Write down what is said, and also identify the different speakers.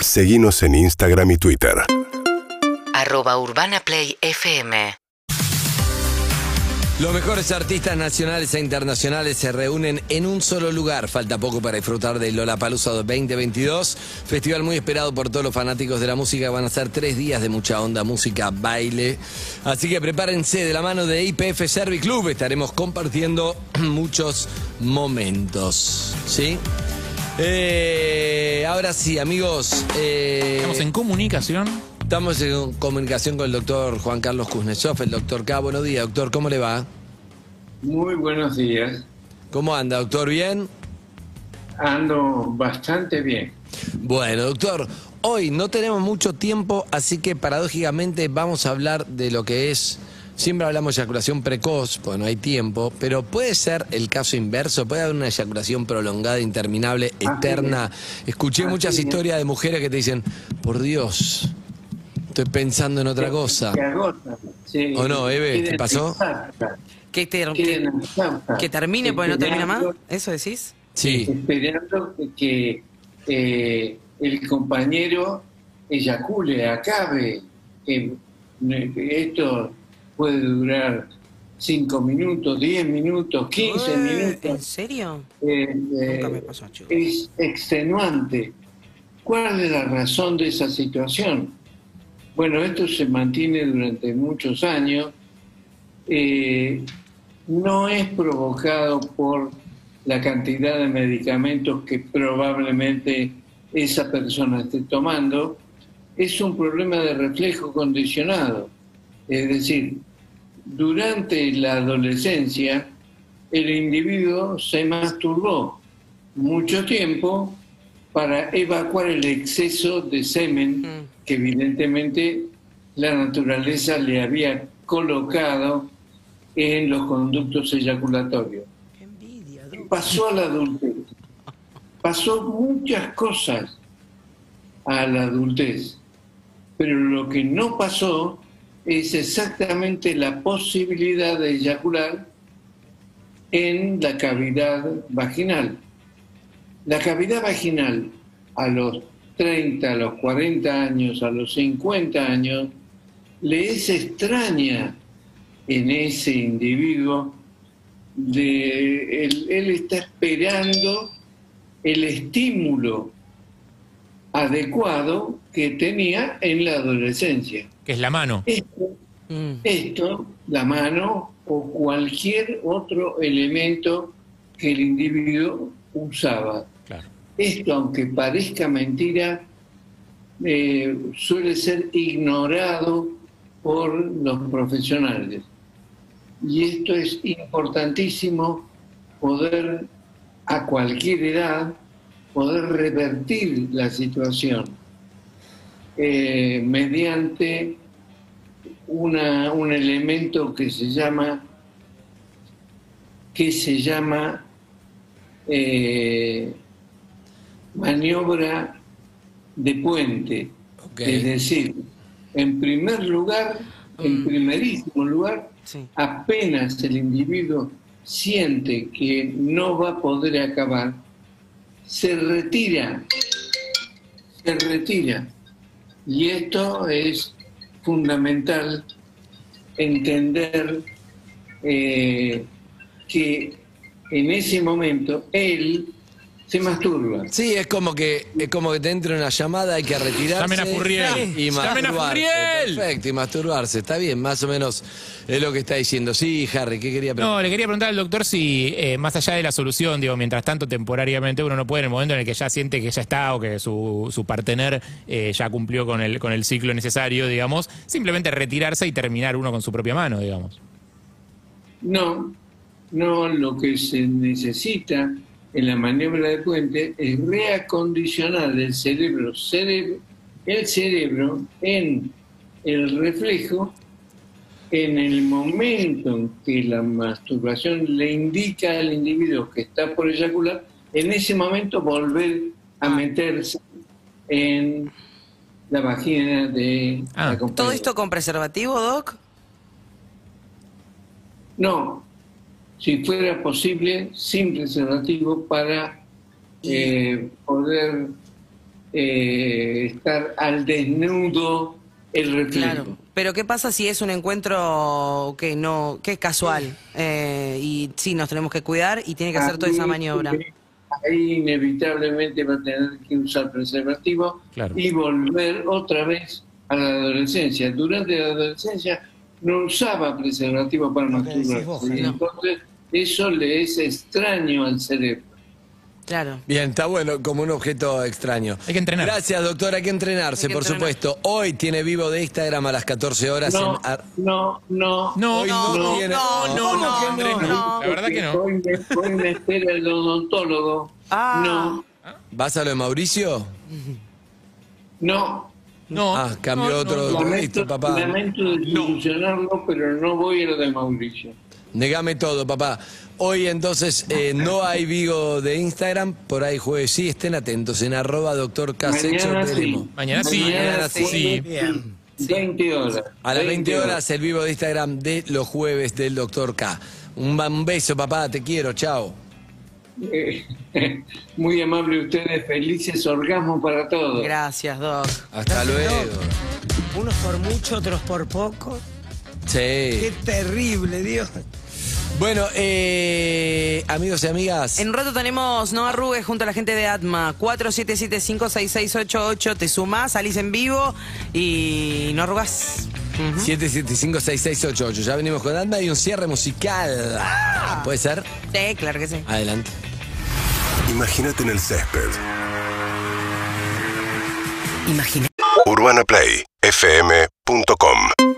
Speaker 1: Seguimos en Instagram y Twitter.
Speaker 2: Arroba Urbana Play FM.
Speaker 3: Los mejores artistas nacionales e internacionales se reúnen en un solo lugar. Falta poco para disfrutar del Lollapalooza 2022, festival muy esperado por todos los fanáticos de la música. Van a ser tres días de mucha onda, música, baile. Así que prepárense de la mano de IPF Service Club. Estaremos compartiendo muchos momentos. ¿Sí? Eh, ahora sí, amigos. eh,
Speaker 4: Estamos en comunicación.
Speaker 3: Estamos en comunicación con el doctor Juan Carlos Kuznetsov, el doctor K. Buenos días, doctor, ¿cómo le va?
Speaker 5: Muy buenos días.
Speaker 3: ¿Cómo anda, doctor? ¿Bien?
Speaker 5: Ando bastante bien.
Speaker 3: Bueno, doctor, hoy no tenemos mucho tiempo, así que paradójicamente vamos a hablar de lo que es. Siempre hablamos de eyaculación precoz, porque no hay tiempo, pero puede ser el caso inverso, puede haber una eyaculación prolongada, interminable, eterna. Escuché
Speaker 5: Así
Speaker 3: muchas
Speaker 5: es.
Speaker 3: historias de mujeres que te dicen, por Dios, estoy pensando en otra cosa.
Speaker 5: Sí.
Speaker 3: ¿O no, Eve? ¿Te pasó?
Speaker 6: Que, ter- que, que termine porque no termina más. ¿Eso decís?
Speaker 3: Sí,
Speaker 5: Esperando que eh, el compañero eyacule, acabe. Que, que esto puede durar 5 minutos, 10 minutos, 15
Speaker 6: Eh, ¿En
Speaker 5: minutos.
Speaker 6: serio?
Speaker 5: Eh, eh,
Speaker 6: Nunca me pasó, chicos.
Speaker 5: es extenuante. ¿Cuál es la razón de esa situación? Bueno, esto se mantiene durante muchos años. Eh, no es provocado por la cantidad de medicamentos que probablemente esa persona esté tomando. Es un problema de reflejo condicionado. Es decir, durante la adolescencia, el individuo se masturbó mucho tiempo para evacuar el exceso de semen
Speaker 6: Mm.
Speaker 5: que evidentemente la naturaleza le había colocado en los conductos eyaculatorios. Pasó a la adultez. Pasó muchas cosas a la adultez, pero lo que no pasó es exactamente la posibilidad de eyacular en la cavidad vaginal. La cavidad vaginal a los 30, a los 40 años, a los 50 años, le es extraña en ese individuo de él, él está esperando el estímulo adecuado que tenía en la adolescencia.
Speaker 4: Que es la mano.
Speaker 5: Esto,
Speaker 6: Mm.
Speaker 5: esto, la mano o cualquier otro elemento que el individuo usaba.
Speaker 4: Claro.
Speaker 5: Esto, aunque parezca mentira, eh, suele ser ignorado por los profesionales. Y esto es importantísimo poder, a cualquier edad, poder revertir la situación eh, mediante una, un elemento que se llama que se llama eh, maniobra de puente. Es decir, en primer lugar, en
Speaker 6: Mm.
Speaker 5: primerísimo lugar,
Speaker 6: Sí.
Speaker 5: apenas el individuo siente que no va a poder acabar, se retira, se retira. Y esto es fundamental entender eh, que en ese momento él se masturba.
Speaker 3: Sí, es como que es como que te entra una llamada, hay que retirarse.
Speaker 4: Llamen a Furriel.
Speaker 3: Y
Speaker 4: Llamen a. Furriel.
Speaker 3: Perfecto, y masturbarse. Está bien, más o menos es lo que está diciendo. Sí, Harry, ¿qué quería
Speaker 4: No,
Speaker 3: preguntar?
Speaker 4: le quería preguntar al doctor si, eh, más allá de la solución, digo, mientras tanto temporariamente uno no puede, en el momento en el que ya siente que ya está o que su, su partener eh, ya cumplió con el, con el ciclo necesario, digamos, simplemente retirarse y terminar uno con su propia mano, digamos.
Speaker 5: No, no, lo que se necesita en la maniobra de puente es reacondicionar el cerebro, cere- el cerebro en el reflejo en el momento en que la masturbación le indica al individuo que está por eyacular, en ese momento volver a meterse en la vagina de
Speaker 4: Ah,
Speaker 5: la
Speaker 6: ¿Todo esto con preservativo, Doc?
Speaker 5: No, si fuera posible, sin preservativo para eh, poder eh, estar al desnudo el reflejo.
Speaker 6: Claro. Pero ¿qué pasa si es un encuentro que no, que es casual? Eh, y sí, nos tenemos que cuidar y tiene que hacer toda esa maniobra.
Speaker 5: Ahí inevitablemente va a tener que usar preservativo
Speaker 4: Claro.
Speaker 5: y volver otra vez a la adolescencia. Durante la adolescencia no usaba preservativo para
Speaker 7: decís
Speaker 5: masturbarse.
Speaker 7: vos,
Speaker 5: y
Speaker 7: Javier.
Speaker 5: entonces eso le es extraño al cerebro.
Speaker 6: Claro.
Speaker 3: Bien, está bueno, como un objeto extraño.
Speaker 4: Hay que entrenar.
Speaker 3: Gracias, doctor, hay que entrenarse,
Speaker 6: Hay que
Speaker 3: por
Speaker 6: entrenar.
Speaker 3: supuesto. Hoy tiene vivo de Instagram a las 14 horas
Speaker 5: No,
Speaker 3: en... ar-
Speaker 5: no, no.
Speaker 4: No,
Speaker 3: Hoy
Speaker 6: no,
Speaker 3: no,
Speaker 6: no,
Speaker 3: tiene-
Speaker 6: no, no,
Speaker 3: ¿Cómo
Speaker 6: no,
Speaker 3: que
Speaker 6: no, no.
Speaker 4: La verdad que no.
Speaker 5: Hoy me, hoy me espera el odontólogo.
Speaker 6: Ah.
Speaker 5: No,
Speaker 3: ¿Vas a lo de Mauricio?
Speaker 5: no.
Speaker 4: No.
Speaker 3: Ah, cambió
Speaker 4: no, no,
Speaker 3: otro-
Speaker 4: no.
Speaker 5: Lamento,
Speaker 3: papá.
Speaker 5: lamento desilusionarlo, pero no voy a lo de Mauricio.
Speaker 3: Negame todo, papá. Hoy entonces eh, no hay Vigo de Instagram, por ahí jueves sí, estén atentos en arroba doctor K Sexo
Speaker 5: Mañana sí.
Speaker 4: Mañana sí,
Speaker 3: mañana sí.
Speaker 4: sí.
Speaker 7: Bien.
Speaker 5: 20 horas.
Speaker 3: A las 20 horas el vivo de Instagram de los jueves del doctor K. Un, un beso, papá, te quiero, chao.
Speaker 5: Eh, Muy amable ustedes, felices orgasmos para todos.
Speaker 6: Gracias, Doc.
Speaker 3: Hasta luego.
Speaker 7: Unos por mucho, otros por poco.
Speaker 3: Sí.
Speaker 7: Qué terrible, Dios.
Speaker 3: Bueno, eh, amigos y amigas.
Speaker 6: En un rato tenemos No Arrugues junto a la gente de Atma. 47756688. Te sumás, salís en vivo y no arrugas.
Speaker 3: 7756688. Ya venimos con Anda y un cierre musical. ¿Puede ser?
Speaker 6: Sí, claro que sí.
Speaker 3: Adelante.
Speaker 1: Imagínate en el césped.
Speaker 2: Imagina.
Speaker 1: UrbanaPlayFM.com